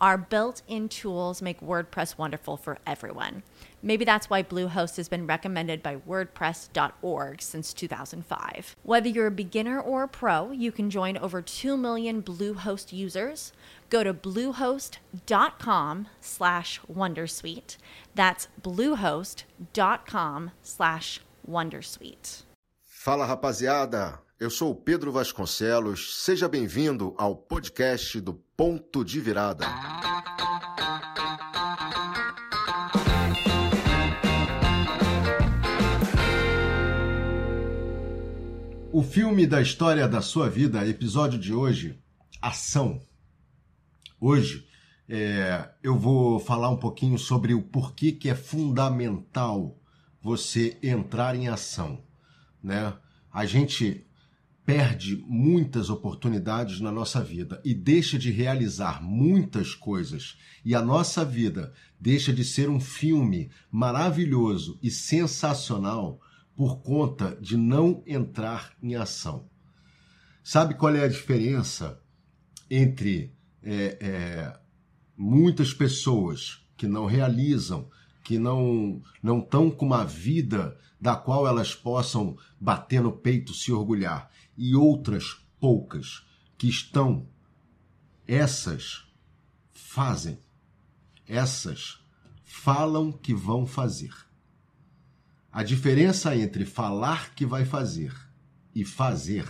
Our built in tools make WordPress wonderful for everyone. Maybe that's why Bluehost has been recommended by WordPress.org since 2005. Whether you're a beginner or a pro, you can join over 2 million Bluehost users. Go to bluehost.com slash Wondersuite. That's bluehost.com slash Wondersuite. Fala rapaziada, eu sou o Pedro Vasconcelos. Seja bem-vindo ao podcast do Ponto de Virada. O filme da história da sua vida, episódio de hoje, Ação. Hoje é, eu vou falar um pouquinho sobre o porquê que é fundamental você entrar em ação. Né? A gente perde muitas oportunidades na nossa vida e deixa de realizar muitas coisas, e a nossa vida deixa de ser um filme maravilhoso e sensacional por conta de não entrar em ação. Sabe qual é a diferença entre é, é, muitas pessoas que não realizam, que não não estão com uma vida da qual elas possam bater no peito, se orgulhar, e outras poucas que estão, essas fazem, essas falam que vão fazer. A diferença entre falar que vai fazer e fazer,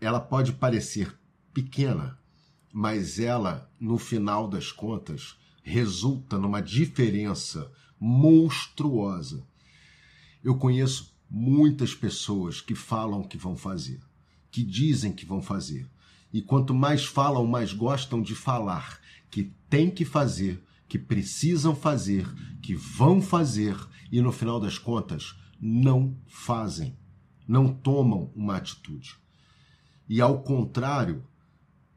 ela pode parecer pequena, mas ela, no final das contas, resulta numa diferença monstruosa. Eu conheço muitas pessoas que falam que vão fazer, que dizem que vão fazer. E quanto mais falam, mais gostam de falar que tem que fazer que precisam fazer, que vão fazer e no final das contas não fazem, não tomam uma atitude. E ao contrário,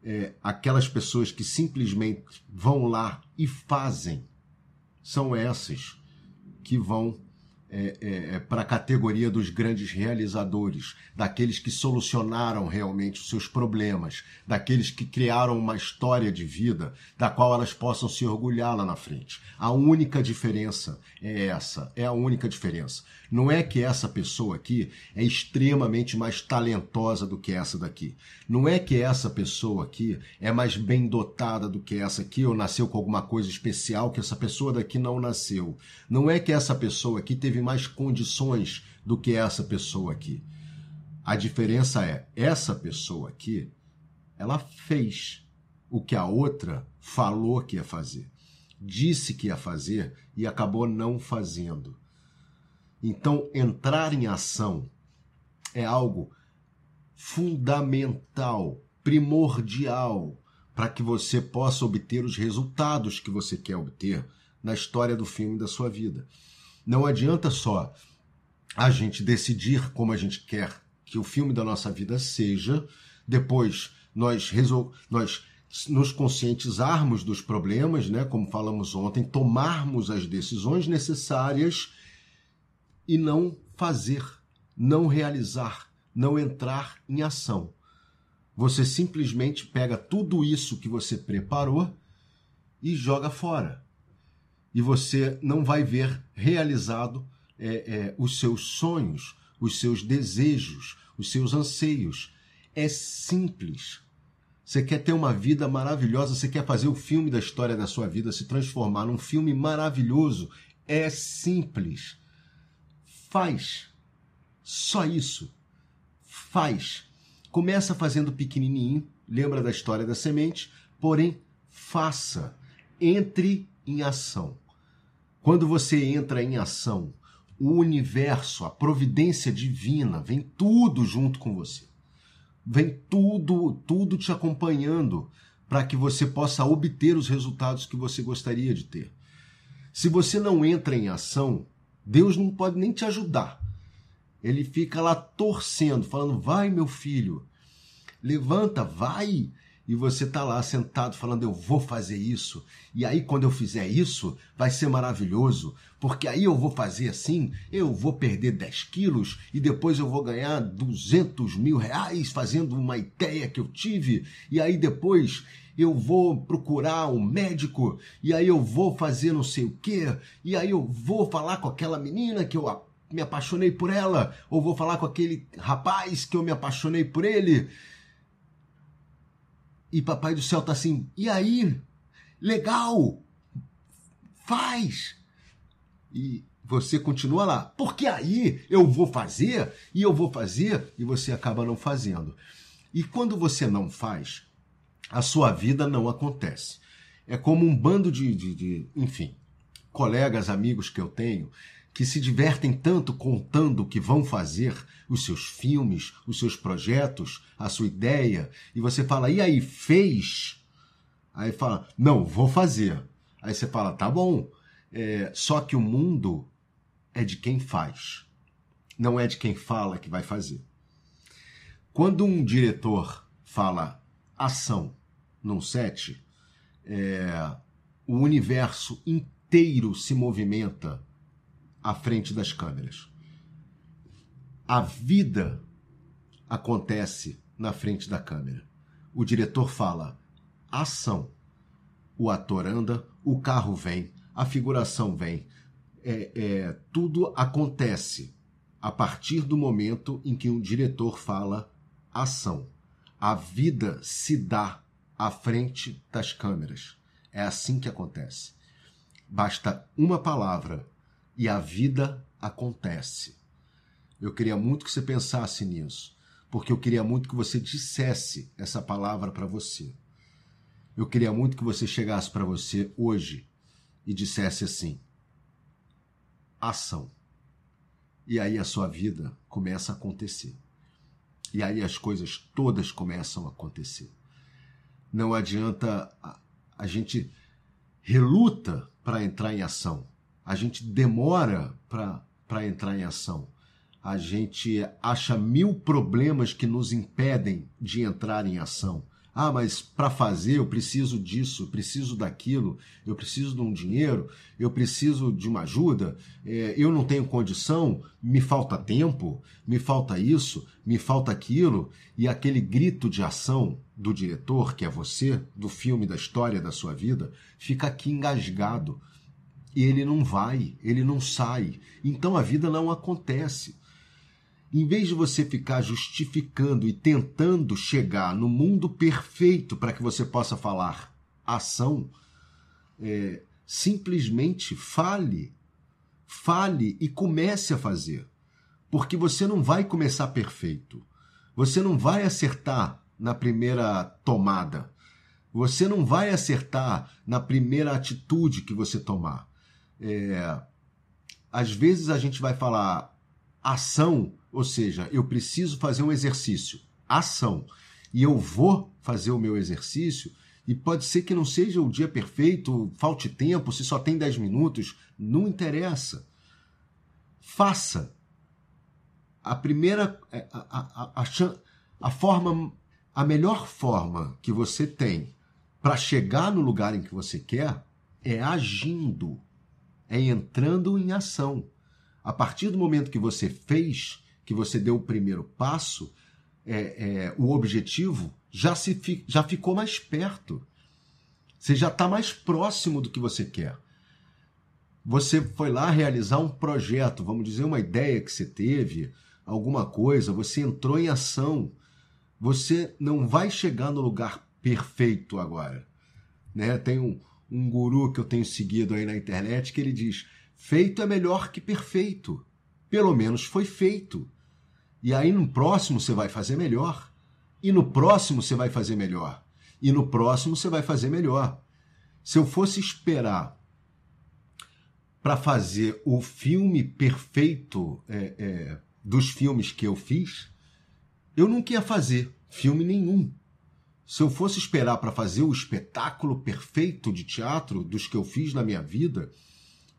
é, aquelas pessoas que simplesmente vão lá e fazem, são essas que vão é, é, é para a categoria dos grandes realizadores, daqueles que solucionaram realmente os seus problemas, daqueles que criaram uma história de vida da qual elas possam se orgulhar lá na frente. A única diferença é essa, é a única diferença. Não é que essa pessoa aqui é extremamente mais talentosa do que essa daqui. Não é que essa pessoa aqui é mais bem dotada do que essa aqui ou nasceu com alguma coisa especial que essa pessoa daqui não nasceu. Não é que essa pessoa aqui teve mais condições do que essa pessoa aqui. A diferença é, essa pessoa aqui, ela fez o que a outra falou que ia fazer. Disse que ia fazer e acabou não fazendo. Então, entrar em ação é algo fundamental, primordial, para que você possa obter os resultados que você quer obter na história do filme da sua vida. Não adianta só a gente decidir como a gente quer que o filme da nossa vida seja, depois nós, resol... nós nos conscientizarmos dos problemas, né, como falamos ontem, tomarmos as decisões necessárias e não fazer, não realizar, não entrar em ação. Você simplesmente pega tudo isso que você preparou e joga fora. E você não vai ver realizado é, é, os seus sonhos, os seus desejos, os seus anseios. É simples. Você quer ter uma vida maravilhosa, você quer fazer o filme da história da sua vida se transformar num filme maravilhoso. É simples. Faz. Só isso. Faz. Começa fazendo pequenininho, lembra da história da semente, porém faça. Entre em ação. Quando você entra em ação, o universo, a providência divina, vem tudo junto com você. Vem tudo, tudo te acompanhando para que você possa obter os resultados que você gostaria de ter. Se você não entra em ação, Deus não pode nem te ajudar. Ele fica lá torcendo, falando: vai, meu filho, levanta, vai. E você está lá sentado falando: eu vou fazer isso. E aí, quando eu fizer isso, vai ser maravilhoso. Porque aí eu vou fazer assim: eu vou perder 10 quilos e depois eu vou ganhar 200 mil reais fazendo uma ideia que eu tive. E aí depois eu vou procurar um médico, e aí eu vou fazer não sei o quê, e aí eu vou falar com aquela menina que eu me apaixonei por ela, ou vou falar com aquele rapaz que eu me apaixonei por ele. E papai do céu tá assim, e aí? Legal! Faz! E você continua lá, porque aí eu vou fazer, e eu vou fazer, e você acaba não fazendo. E quando você não faz, a sua vida não acontece. É como um bando de, de, de, enfim, colegas, amigos que eu tenho que se divertem tanto contando o que vão fazer, os seus filmes, os seus projetos, a sua ideia, e você fala, e aí, fez? Aí fala, não, vou fazer. Aí você fala, tá bom. É, só que o mundo é de quem faz, não é de quem fala que vai fazer. Quando um diretor fala ação num set, é, o universo inteiro se movimenta à frente das câmeras. A vida acontece na frente da câmera. O diretor fala ação. O ator anda, o carro vem, a figuração vem. É, é, tudo acontece a partir do momento em que um diretor fala ação. A vida se dá à frente das câmeras. É assim que acontece. Basta uma palavra e a vida acontece. Eu queria muito que você pensasse nisso, porque eu queria muito que você dissesse essa palavra para você. Eu queria muito que você chegasse para você hoje e dissesse assim: ação. E aí a sua vida começa a acontecer. E aí as coisas todas começam a acontecer. Não adianta a, a gente reluta para entrar em ação. A gente demora para entrar em ação. A gente acha mil problemas que nos impedem de entrar em ação. Ah, mas para fazer eu preciso disso, preciso daquilo, eu preciso de um dinheiro, eu preciso de uma ajuda, é, eu não tenho condição, me falta tempo, me falta isso, me falta aquilo, e aquele grito de ação do diretor, que é você, do filme, da história da sua vida, fica aqui engasgado. E ele não vai, ele não sai. Então a vida não acontece. Em vez de você ficar justificando e tentando chegar no mundo perfeito para que você possa falar ação, é, simplesmente fale. Fale e comece a fazer. Porque você não vai começar perfeito. Você não vai acertar na primeira tomada. Você não vai acertar na primeira atitude que você tomar. É, às vezes a gente vai falar ação ou seja, eu preciso fazer um exercício, ação, e eu vou fazer o meu exercício, e pode ser que não seja o dia perfeito, falte tempo, se só tem 10 minutos, não interessa. Faça. A primeira, é, a, a, a, a forma, a melhor forma que você tem para chegar no lugar em que você quer é agindo, é entrando em ação. A partir do momento que você fez, que você deu o primeiro passo, é, é, o objetivo já, se, já ficou mais perto. Você já está mais próximo do que você quer. Você foi lá realizar um projeto, vamos dizer, uma ideia que você teve, alguma coisa, você entrou em ação. Você não vai chegar no lugar perfeito agora. Né? Tem um, um guru que eu tenho seguido aí na internet que ele diz: feito é melhor que perfeito. Pelo menos foi feito. E aí no próximo você vai fazer melhor. E no próximo você vai fazer melhor. E no próximo você vai fazer melhor. Se eu fosse esperar para fazer o filme perfeito é, é, dos filmes que eu fiz, eu não ia fazer filme nenhum. Se eu fosse esperar para fazer o espetáculo perfeito de teatro dos que eu fiz na minha vida,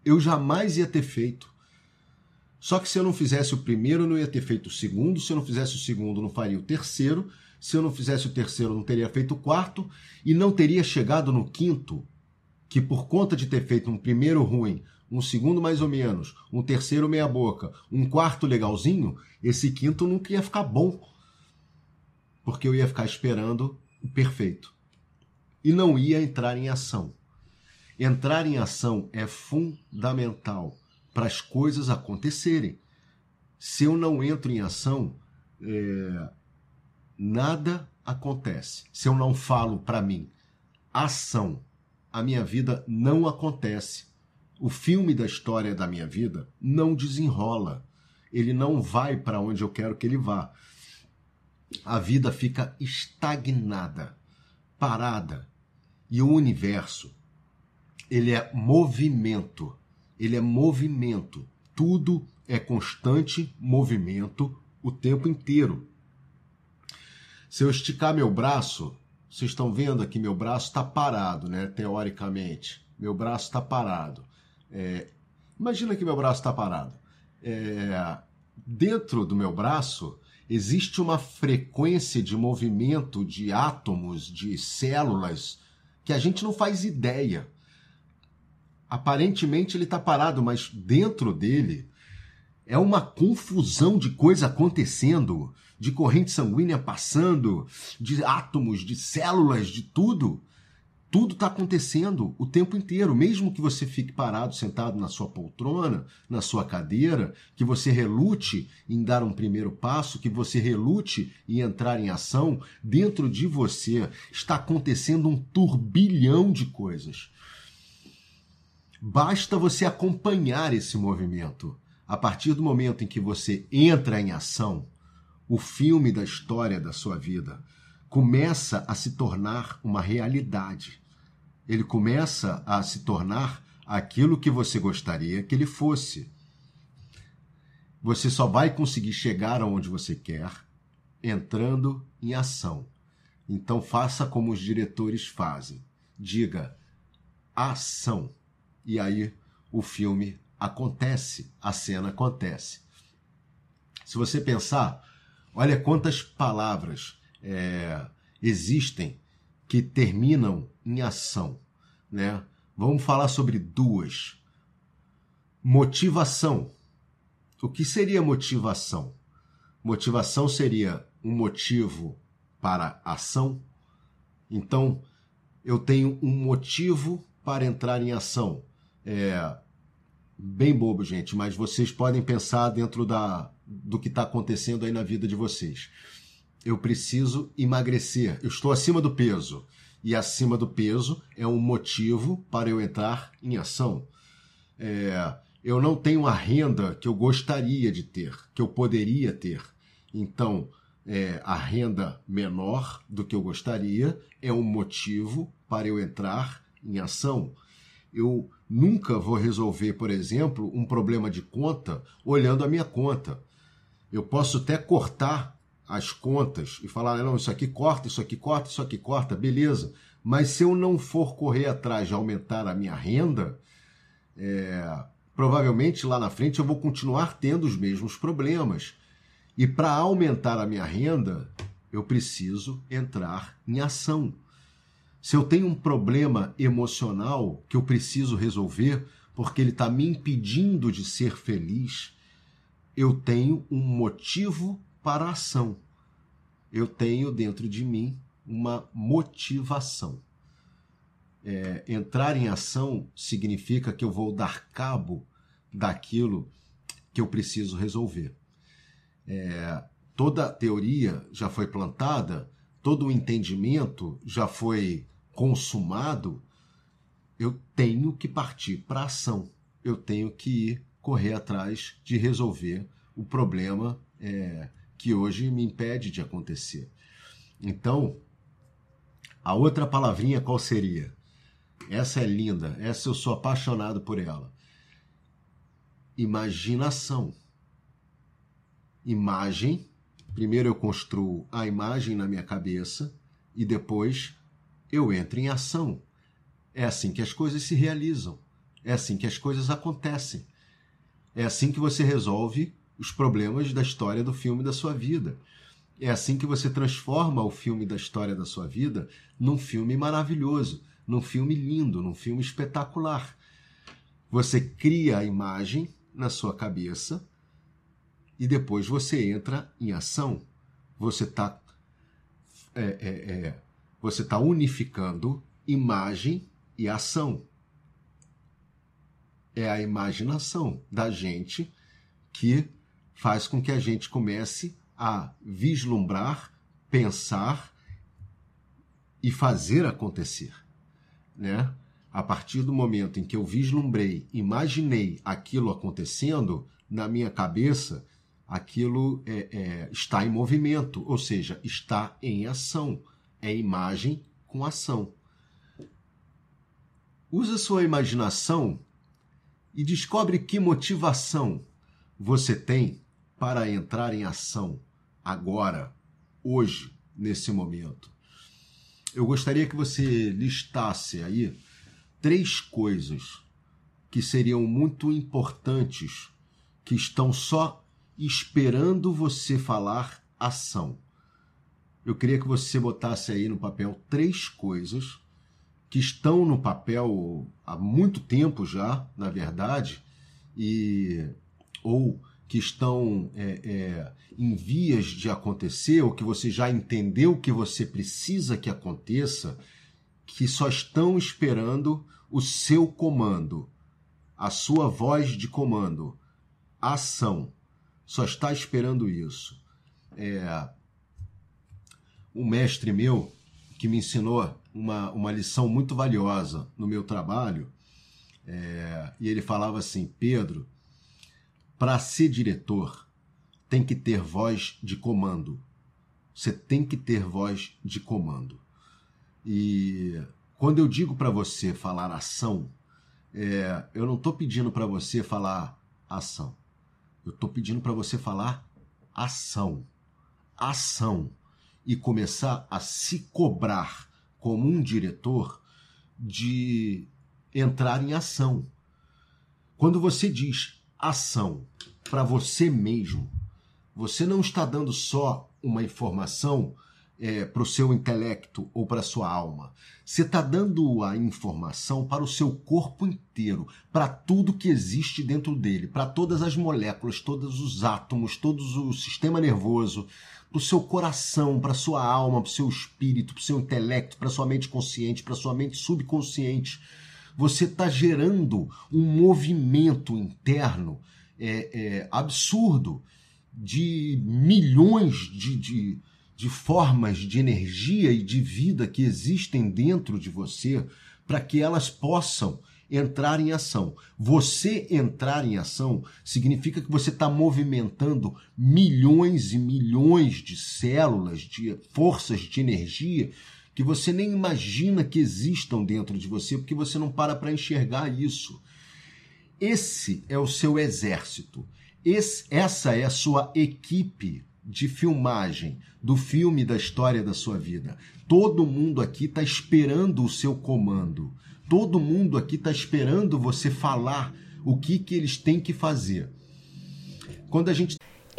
eu jamais ia ter feito. Só que se eu não fizesse o primeiro, eu não ia ter feito o segundo. Se eu não fizesse o segundo, não faria o terceiro. Se eu não fizesse o terceiro, não teria feito o quarto. E não teria chegado no quinto, que por conta de ter feito um primeiro ruim, um segundo mais ou menos, um terceiro meia boca, um quarto legalzinho, esse quinto nunca ia ficar bom. Porque eu ia ficar esperando perfeito. E não ia entrar em ação. Entrar em ação é fundamental para as coisas acontecerem. Se eu não entro em ação, é, nada acontece. Se eu não falo para mim, ação, a minha vida não acontece. O filme da história da minha vida não desenrola. Ele não vai para onde eu quero que ele vá. A vida fica estagnada, parada. E o universo ele é movimento. Ele é movimento. Tudo é constante movimento o tempo inteiro. Se eu esticar meu braço, vocês estão vendo aqui, meu braço está parado, né? Teoricamente. Meu braço está parado. É, imagina que meu braço está parado. É, dentro do meu braço existe uma frequência de movimento de átomos, de células, que a gente não faz ideia aparentemente ele está parado, mas dentro dele é uma confusão de coisa acontecendo, de corrente sanguínea passando, de átomos, de células, de tudo. Tudo está acontecendo o tempo inteiro, mesmo que você fique parado, sentado na sua poltrona, na sua cadeira, que você relute em dar um primeiro passo, que você relute em entrar em ação, dentro de você está acontecendo um turbilhão de coisas. Basta você acompanhar esse movimento. A partir do momento em que você entra em ação, o filme da história da sua vida começa a se tornar uma realidade. Ele começa a se tornar aquilo que você gostaria que ele fosse. Você só vai conseguir chegar aonde você quer entrando em ação. Então faça como os diretores fazem. Diga ação. E aí o filme acontece, a cena acontece. Se você pensar, olha quantas palavras é, existem que terminam em ação, né? Vamos falar sobre duas. Motivação. O que seria motivação? Motivação seria um motivo para ação. Então, eu tenho um motivo para entrar em ação. É bem bobo, gente, mas vocês podem pensar dentro da, do que está acontecendo aí na vida de vocês. Eu preciso emagrecer, eu estou acima do peso. E acima do peso é um motivo para eu entrar em ação. É, eu não tenho a renda que eu gostaria de ter, que eu poderia ter. Então, é, a renda menor do que eu gostaria é um motivo para eu entrar em ação. Eu nunca vou resolver, por exemplo, um problema de conta olhando a minha conta. Eu posso até cortar as contas e falar, não, isso aqui corta, isso aqui corta, isso aqui corta, beleza. Mas se eu não for correr atrás de aumentar a minha renda, é, provavelmente lá na frente eu vou continuar tendo os mesmos problemas. E para aumentar a minha renda, eu preciso entrar em ação. Se eu tenho um problema emocional que eu preciso resolver porque ele está me impedindo de ser feliz, eu tenho um motivo para a ação. Eu tenho dentro de mim uma motivação. É, entrar em ação significa que eu vou dar cabo daquilo que eu preciso resolver. É, toda teoria já foi plantada, todo o entendimento já foi consumado, eu tenho que partir para ação. Eu tenho que ir correr atrás de resolver o problema é, que hoje me impede de acontecer. Então, a outra palavrinha qual seria? Essa é linda, essa eu sou apaixonado por ela. imaginação. Imagem, primeiro eu construo a imagem na minha cabeça e depois eu entro em ação. É assim que as coisas se realizam. É assim que as coisas acontecem. É assim que você resolve os problemas da história do filme da sua vida. É assim que você transforma o filme da história da sua vida num filme maravilhoso, num filme lindo, num filme espetacular. Você cria a imagem na sua cabeça e depois você entra em ação. Você está é, é, é, você tá unificando imagem e ação. É a imaginação da gente que faz com que a gente comece a vislumbrar, pensar e fazer acontecer, né? A partir do momento em que eu vislumbrei, imaginei aquilo acontecendo na minha cabeça, aquilo é, é, está em movimento, ou seja, está em ação. É imagem com ação. Usa sua imaginação e descobre que motivação você tem para entrar em ação agora, hoje, nesse momento. Eu gostaria que você listasse aí três coisas que seriam muito importantes, que estão só esperando você falar ação. Eu queria que você botasse aí no papel três coisas que estão no papel há muito tempo já, na verdade, e ou que estão é, é, em vias de acontecer, ou que você já entendeu que você precisa que aconteça, que só estão esperando o seu comando, a sua voz de comando, a ação. Só está esperando isso. É, um mestre meu que me ensinou uma, uma lição muito valiosa no meu trabalho, é, e ele falava assim: Pedro para ser diretor, tem que ter voz de comando. Você tem que ter voz de comando. E quando eu digo para você falar ação, é, eu não estou pedindo para você falar ação. Eu estou pedindo para você falar ação. Ação. E começar a se cobrar como um diretor de entrar em ação. Quando você diz ação para você mesmo. Você não está dando só uma informação é, para o seu intelecto ou para a sua alma. Você está dando a informação para o seu corpo inteiro, para tudo que existe dentro dele, para todas as moléculas, todos os átomos, todo o sistema nervoso, para o seu coração, para a sua alma, para o seu espírito, para o seu intelecto, para a sua mente consciente, para a sua mente subconsciente você está gerando um movimento interno é, é, absurdo de milhões de, de, de formas de energia e de vida que existem dentro de você para que elas possam entrar em ação. Você entrar em ação significa que você está movimentando milhões e milhões de células, de forças de energia que você nem imagina que existam dentro de você, porque você não para para enxergar isso. Esse é o seu exército. Esse, essa é a sua equipe de filmagem do filme da história da sua vida. Todo mundo aqui está esperando o seu comando. Todo mundo aqui está esperando você falar o que, que eles têm que fazer. Quando a gente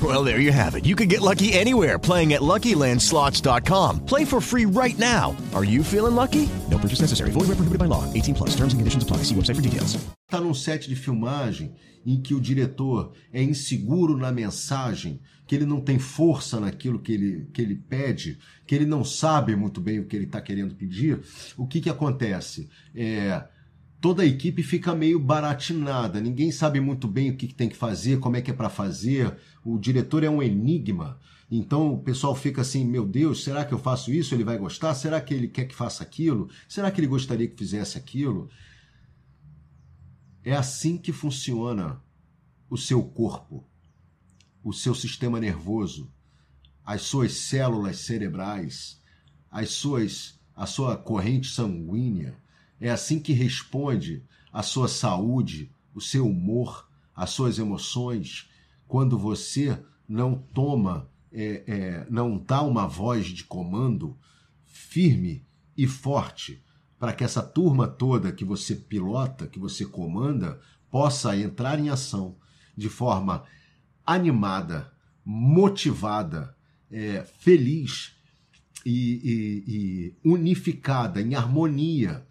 Well, there you have it. You can get lucky anywhere playing at LuckyLandSlots.com. Play for free right now. Are you feeling lucky? No purchase necessary. Void where prohibited by law. 18 plus. Terms and conditions apply. See website for details. Está num set de filmagem em que o diretor é inseguro na mensagem, que ele não tem força naquilo que ele, que ele pede, que ele não sabe muito bem o que ele está querendo pedir, o que, que acontece? É, toda a equipe fica meio baratinada, ninguém sabe muito bem o que, tem que fazer, como é que é para fazer, o diretor é um enigma. Então o pessoal fica assim: meu Deus, será que eu faço isso? Ele vai gostar? Será que ele quer que faça aquilo? Será que ele gostaria que fizesse aquilo? É assim que funciona o seu corpo, o seu sistema nervoso, as suas células cerebrais, as suas, a sua corrente sanguínea. É assim que responde a sua saúde, o seu humor, as suas emoções, quando você não toma, é, é, não dá uma voz de comando firme e forte para que essa turma toda que você pilota, que você comanda, possa entrar em ação de forma animada, motivada, é, feliz e, e, e unificada, em harmonia,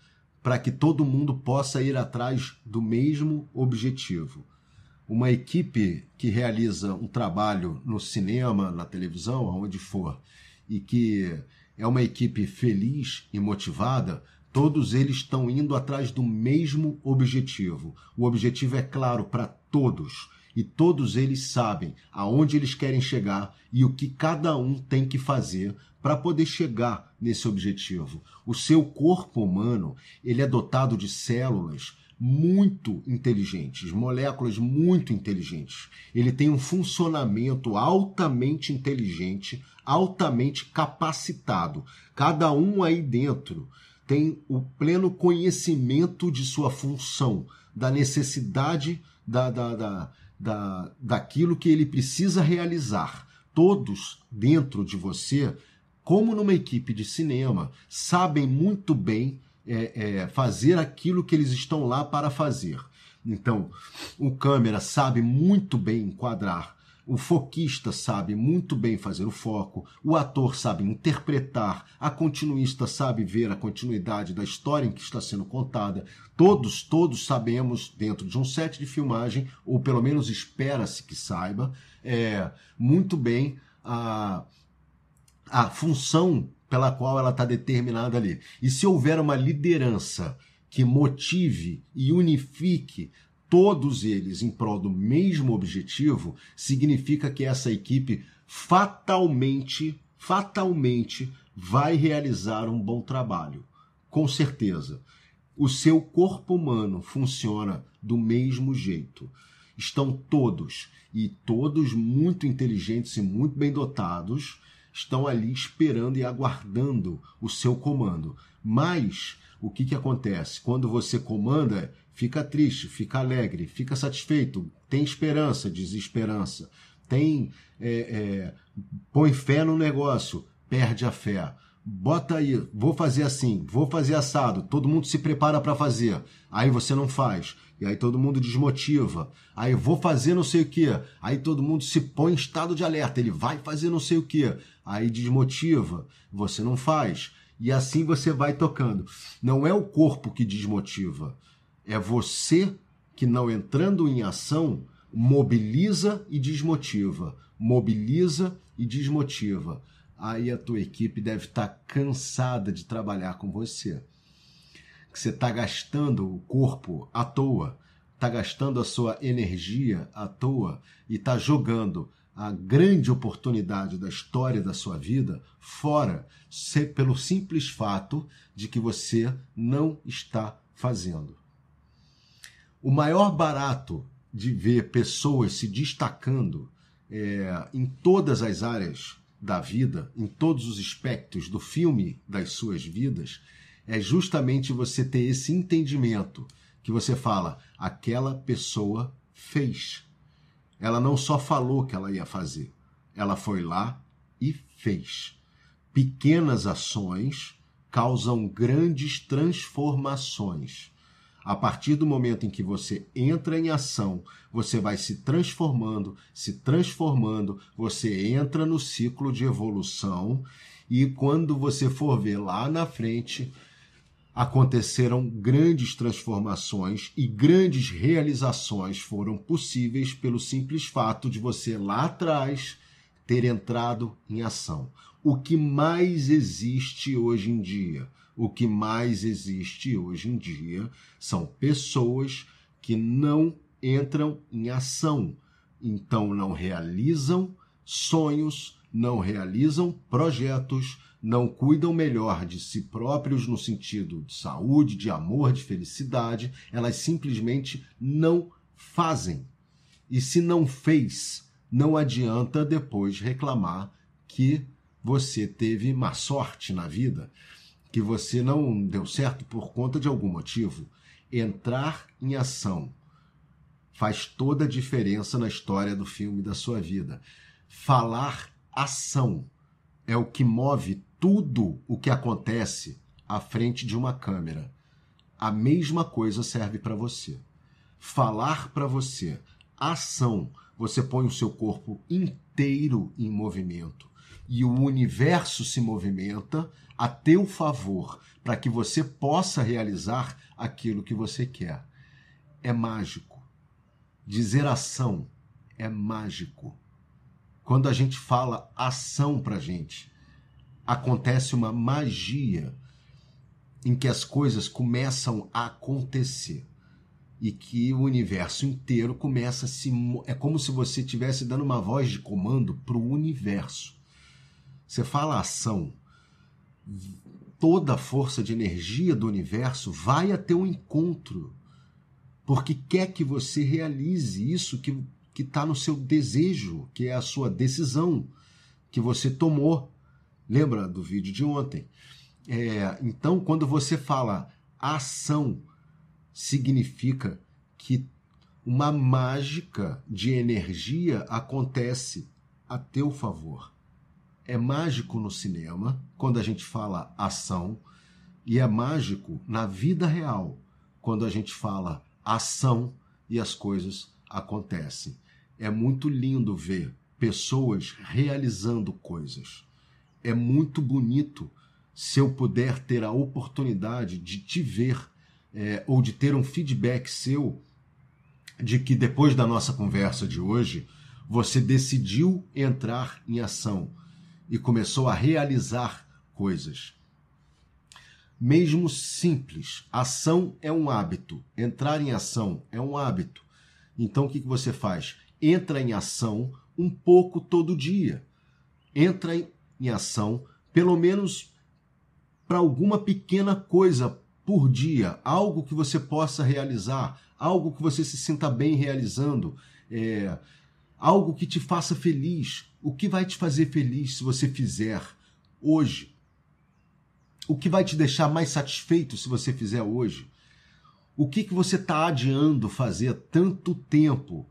para que todo mundo possa ir atrás do mesmo objetivo. Uma equipe que realiza um trabalho no cinema, na televisão, aonde for, e que é uma equipe feliz e motivada, Todos eles estão indo atrás do mesmo objetivo. O objetivo é claro para todos e todos eles sabem aonde eles querem chegar e o que cada um tem que fazer para poder chegar nesse objetivo. O seu corpo humano, ele é dotado de células muito inteligentes, moléculas muito inteligentes. Ele tem um funcionamento altamente inteligente, altamente capacitado. Cada um aí dentro tem o pleno conhecimento de sua função, da necessidade da, da, da, da, daquilo que ele precisa realizar. Todos dentro de você, como numa equipe de cinema, sabem muito bem é, é, fazer aquilo que eles estão lá para fazer. Então, o câmera sabe muito bem enquadrar o foquista sabe muito bem fazer o foco, o ator sabe interpretar, a continuista sabe ver a continuidade da história em que está sendo contada. Todos, todos sabemos, dentro de um set de filmagem, ou pelo menos espera-se que saiba, é, muito bem a, a função pela qual ela está determinada ali. E se houver uma liderança que motive e unifique todos eles em prol do mesmo objetivo, significa que essa equipe fatalmente, fatalmente vai realizar um bom trabalho. Com certeza. O seu corpo humano funciona do mesmo jeito. Estão todos, e todos muito inteligentes e muito bem dotados, estão ali esperando e aguardando o seu comando. Mas o que, que acontece? Quando você comanda, fica triste, fica alegre, fica satisfeito, tem esperança, desesperança, tem é, é, põe fé no negócio, perde a fé. Bota aí, vou fazer assim, vou fazer assado, todo mundo se prepara para fazer, aí você não faz, e aí todo mundo desmotiva. Aí vou fazer não sei o que, aí todo mundo se põe em estado de alerta, ele vai fazer não sei o que, aí desmotiva, você não faz. E assim você vai tocando. Não é o corpo que desmotiva, é você que, não entrando em ação, mobiliza e desmotiva. Mobiliza e desmotiva. Aí a tua equipe deve estar cansada de trabalhar com você. Que você está gastando o corpo à toa, está gastando a sua energia à toa e está jogando a grande oportunidade da história da sua vida fora pelo simples fato de que você não está fazendo. O maior barato de ver pessoas se destacando é, em todas as áreas da vida, em todos os aspectos do filme das suas vidas, é justamente você ter esse entendimento que você fala, aquela pessoa fez. Ela não só falou que ela ia fazer, ela foi lá e fez. Pequenas ações causam grandes transformações. A partir do momento em que você entra em ação, você vai se transformando, se transformando, você entra no ciclo de evolução e quando você for ver lá na frente, aconteceram grandes transformações e grandes realizações foram possíveis pelo simples fato de você lá atrás ter entrado em ação. O que mais existe hoje em dia? O que mais existe hoje em dia são pessoas que não entram em ação, então não realizam sonhos, não realizam projetos, não cuidam melhor de si próprios no sentido de saúde, de amor, de felicidade, elas simplesmente não fazem. E se não fez, não adianta depois reclamar que você teve má sorte na vida, que você não deu certo por conta de algum motivo. Entrar em ação faz toda a diferença na história do filme da sua vida. Falar ação é o que move tudo o que acontece à frente de uma câmera. A mesma coisa serve para você. Falar para você, ação, você põe o seu corpo inteiro em movimento e o universo se movimenta a teu favor para que você possa realizar aquilo que você quer. É mágico. Dizer ação é mágico. Quando a gente fala ação para gente, acontece uma magia em que as coisas começam a acontecer e que o universo inteiro começa a se. É como se você estivesse dando uma voz de comando para o universo. Você fala ação, toda a força de energia do universo vai até o encontro, porque quer que você realize isso que está no seu desejo, que é a sua decisão que você tomou Lembra do vídeo de ontem? É, então, quando você fala ação, significa que uma mágica de energia acontece a teu favor. É mágico no cinema, quando a gente fala ação, e é mágico na vida real, quando a gente fala ação e as coisas acontecem. É muito lindo ver pessoas realizando coisas é muito bonito se eu puder ter a oportunidade de te ver é, ou de ter um feedback seu de que depois da nossa conversa de hoje você decidiu entrar em ação e começou a realizar coisas. Mesmo simples, ação é um hábito, entrar em ação é um hábito. Então o que, que você faz? Entra em ação um pouco todo dia. Entra em ação, pelo menos para alguma pequena coisa por dia, algo que você possa realizar, algo que você se sinta bem realizando, é, algo que te faça feliz. O que vai te fazer feliz se você fizer hoje? O que vai te deixar mais satisfeito se você fizer hoje? O que, que você está adiando fazer tanto tempo?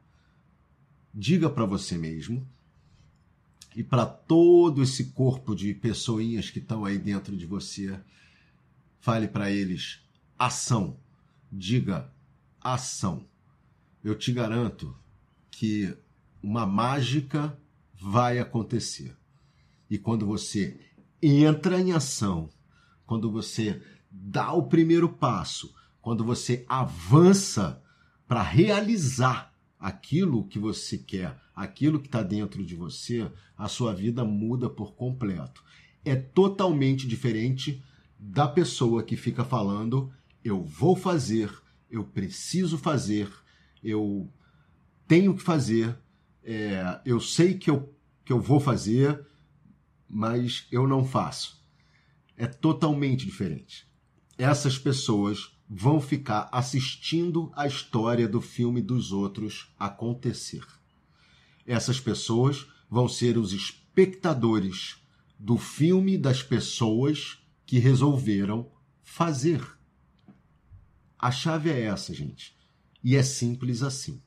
Diga para você mesmo e para todo esse corpo de pessoinhas que estão aí dentro de você, fale para eles ação. Diga ação. Eu te garanto que uma mágica vai acontecer. E quando você entra em ação, quando você dá o primeiro passo, quando você avança para realizar aquilo que você quer, aquilo que está dentro de você, a sua vida muda por completo. É totalmente diferente da pessoa que fica falando: eu vou fazer, eu preciso fazer, eu tenho que fazer, é, eu sei que eu, que eu vou fazer, mas eu não faço. É totalmente diferente. Essas pessoas vão ficar assistindo a história do filme dos outros acontecer. Essas pessoas vão ser os espectadores do filme das pessoas que resolveram fazer. A chave é essa, gente. E é simples assim.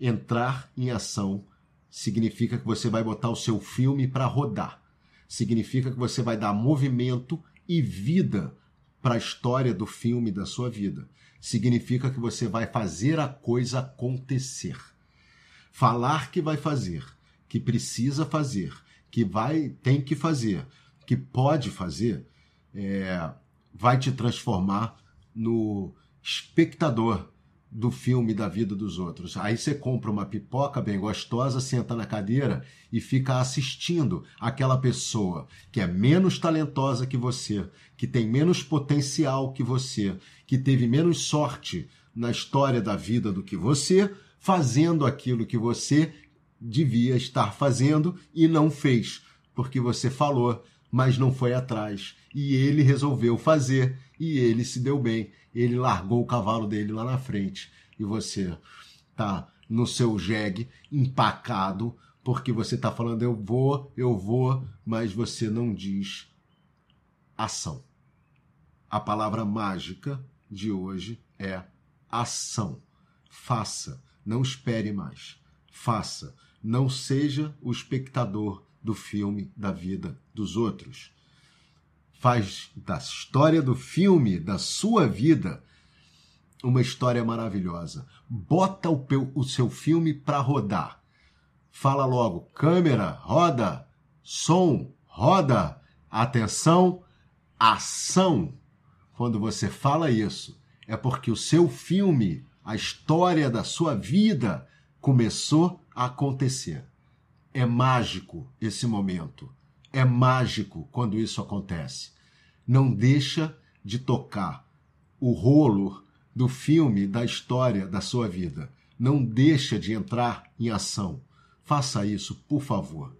Entrar em ação significa que você vai botar o seu filme para rodar. Significa que você vai dar movimento e vida para a história do filme da sua vida. Significa que você vai fazer a coisa acontecer. Falar que vai fazer, que precisa fazer, que vai tem que fazer, que pode fazer, é, vai te transformar no espectador do filme da vida dos outros. Aí você compra uma pipoca bem gostosa, senta na cadeira e fica assistindo aquela pessoa que é menos talentosa que você, que tem menos potencial que você, que teve menos sorte na história da vida do que você, fazendo aquilo que você devia estar fazendo e não fez, porque você falou, mas não foi atrás. E ele resolveu fazer e ele se deu bem. Ele largou o cavalo dele lá na frente e você tá no seu jegue empacado porque você tá falando eu vou, eu vou, mas você não diz ação. A palavra mágica de hoje é ação. Faça, não espere mais. Faça, não seja o espectador do filme da vida dos outros faz da história do filme, da sua vida, uma história maravilhosa. Bota o, o seu filme para rodar. Fala logo, câmera, roda, som, roda, atenção, ação. Quando você fala isso, é porque o seu filme, a história da sua vida, começou a acontecer. É mágico esse momento. É mágico quando isso acontece não deixa de tocar o rolo do filme da história da sua vida. Não deixa de entrar em ação. Faça isso, por favor.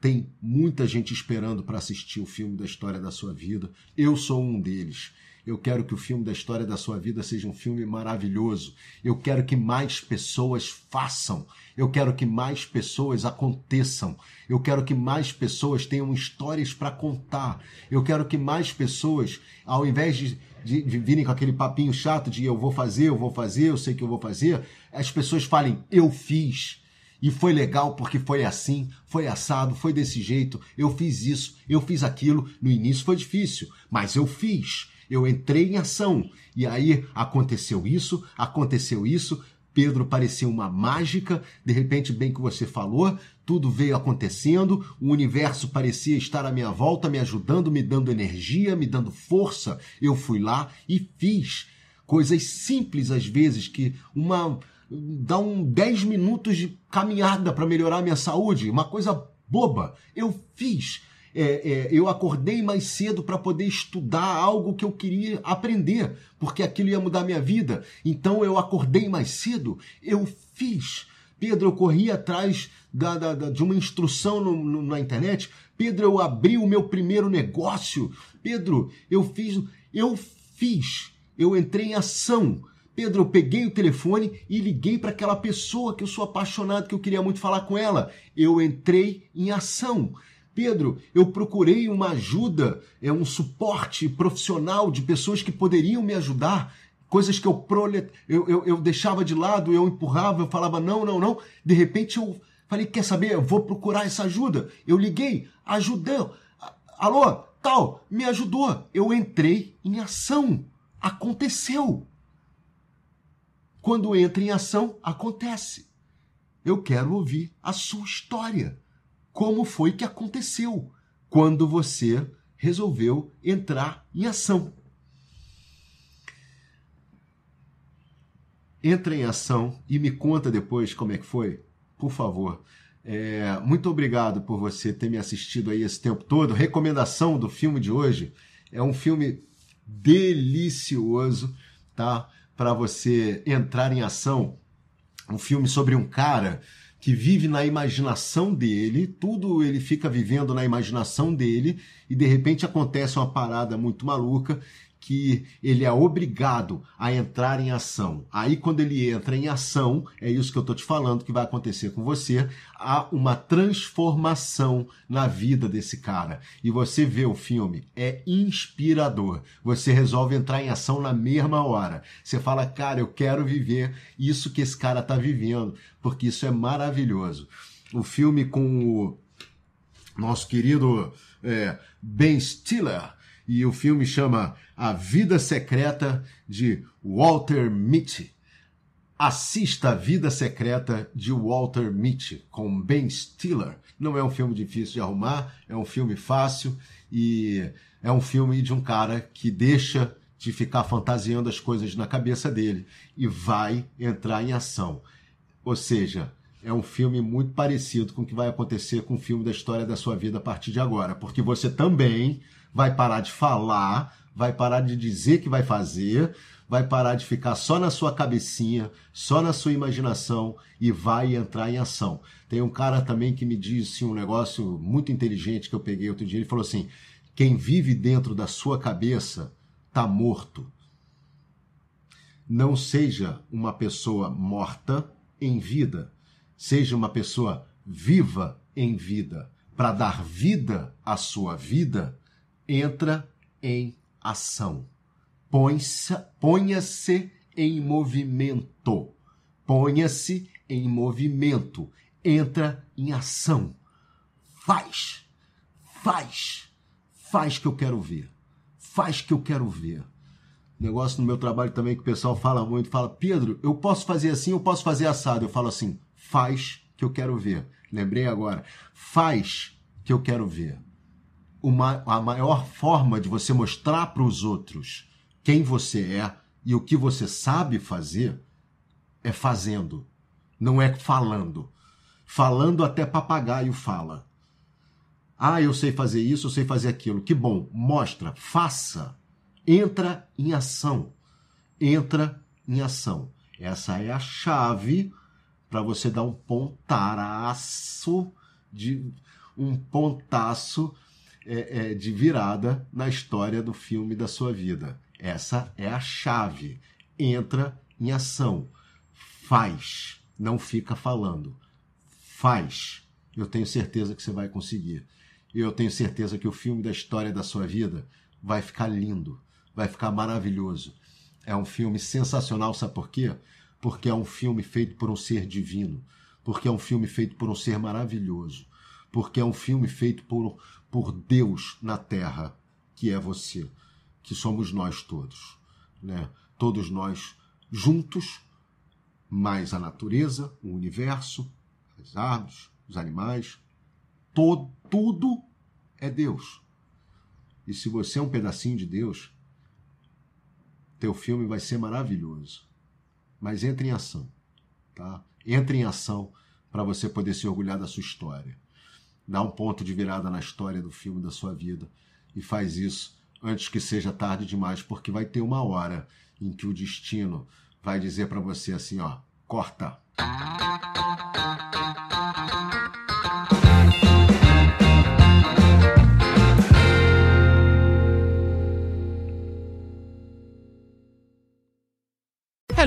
Tem muita gente esperando para assistir o filme da história da sua vida. Eu sou um deles. Eu quero que o filme da história da sua vida seja um filme maravilhoso. Eu quero que mais pessoas façam. Eu quero que mais pessoas aconteçam. Eu quero que mais pessoas tenham histórias para contar. Eu quero que mais pessoas, ao invés de, de, de virem com aquele papinho chato de eu vou fazer, eu vou fazer, eu sei que eu vou fazer, as pessoas falem eu fiz. E foi legal porque foi assim, foi assado, foi desse jeito, eu fiz isso, eu fiz aquilo. No início foi difícil, mas eu fiz eu entrei em ação. E aí aconteceu isso, aconteceu isso. Pedro parecia uma mágica, de repente, bem que você falou, tudo veio acontecendo, o universo parecia estar à minha volta, me ajudando, me dando energia, me dando força. Eu fui lá e fiz coisas simples às vezes que uma dá um 10 minutos de caminhada para melhorar a minha saúde, uma coisa boba. Eu fiz é, é, eu acordei mais cedo para poder estudar algo que eu queria aprender, porque aquilo ia mudar minha vida. Então eu acordei mais cedo, eu fiz. Pedro, eu corri atrás da, da, da, de uma instrução no, no, na internet. Pedro, eu abri o meu primeiro negócio. Pedro, eu fiz, eu fiz, eu entrei em ação. Pedro, eu peguei o telefone e liguei para aquela pessoa que eu sou apaixonado, que eu queria muito falar com ela. Eu entrei em ação. Pedro, eu procurei uma ajuda, é um suporte profissional de pessoas que poderiam me ajudar, coisas que eu, prolet... eu, eu, eu deixava de lado, eu empurrava, eu falava não, não, não. De repente eu falei, quer saber, eu vou procurar essa ajuda. Eu liguei, ajudou, alô, tal, me ajudou. Eu entrei em ação, aconteceu. Quando entra em ação, acontece. Eu quero ouvir a sua história como foi que aconteceu quando você resolveu entrar em ação. Entra em ação e me conta depois como é que foi, por favor. É, muito obrigado por você ter me assistido aí esse tempo todo. Recomendação do filme de hoje é um filme delicioso, tá? Para você entrar em ação. Um filme sobre um cara que vive na imaginação dele, tudo ele fica vivendo na imaginação dele, e de repente acontece uma parada muito maluca que ele é obrigado a entrar em ação. Aí, quando ele entra em ação, é isso que eu estou te falando que vai acontecer com você, há uma transformação na vida desse cara. E você vê o filme, é inspirador. Você resolve entrar em ação na mesma hora. Você fala, cara, eu quero viver isso que esse cara está vivendo, porque isso é maravilhoso. O filme com o nosso querido é, Ben Stiller e o filme chama A Vida Secreta de Walter Mitty. Assista A Vida Secreta de Walter Mitty com Ben Stiller. Não é um filme difícil de arrumar, é um filme fácil e é um filme de um cara que deixa de ficar fantasiando as coisas na cabeça dele e vai entrar em ação. Ou seja, é um filme muito parecido com o que vai acontecer com o filme da história da sua vida a partir de agora, porque você também vai parar de falar, vai parar de dizer que vai fazer, vai parar de ficar só na sua cabecinha, só na sua imaginação e vai entrar em ação. Tem um cara também que me disse um negócio muito inteligente que eu peguei outro dia. Ele falou assim: quem vive dentro da sua cabeça está morto. Não seja uma pessoa morta em vida, seja uma pessoa viva em vida. Para dar vida à sua vida, entra em ação. Ponha-se em movimento. Ponha-se em movimento. Entra em ação. Faz. Faz. Faz que eu quero ver. Faz que eu quero ver. Negócio no meu trabalho também que o pessoal fala muito, fala, Pedro, eu posso fazer assim, eu posso fazer assado. Eu falo assim, faz que eu quero ver. Lembrei agora. Faz que eu quero ver uma, a maior forma de você mostrar para os outros quem você é e o que você sabe fazer é fazendo, não é falando. Falando até papagaio fala. Ah, eu sei fazer isso, eu sei fazer aquilo. Que bom, mostra, faça. Entra em ação. Entra em ação. Essa é a chave para você dar um pontaraço de um pontaço é, é, de virada na história do filme da sua vida. Essa é a chave. Entra em ação. Faz. Não fica falando. Faz. Eu tenho certeza que você vai conseguir. Eu tenho certeza que o filme da história da sua vida vai ficar lindo, vai ficar maravilhoso. É um filme sensacional, sabe por quê? Porque é um filme feito por um ser divino, porque é um filme feito por um ser maravilhoso, porque é um filme feito por, por Deus na terra, que é você, que somos nós todos, né? Todos nós juntos, mais a natureza, o universo, as árvores, os animais, todo, tudo é Deus. E se você é um pedacinho de Deus, teu filme vai ser maravilhoso. Mas entre em ação, tá? Entre em ação para você poder se orgulhar da sua história dá um ponto de virada na história do filme da sua vida e faz isso antes que seja tarde demais, porque vai ter uma hora em que o destino vai dizer para você assim, ó, corta.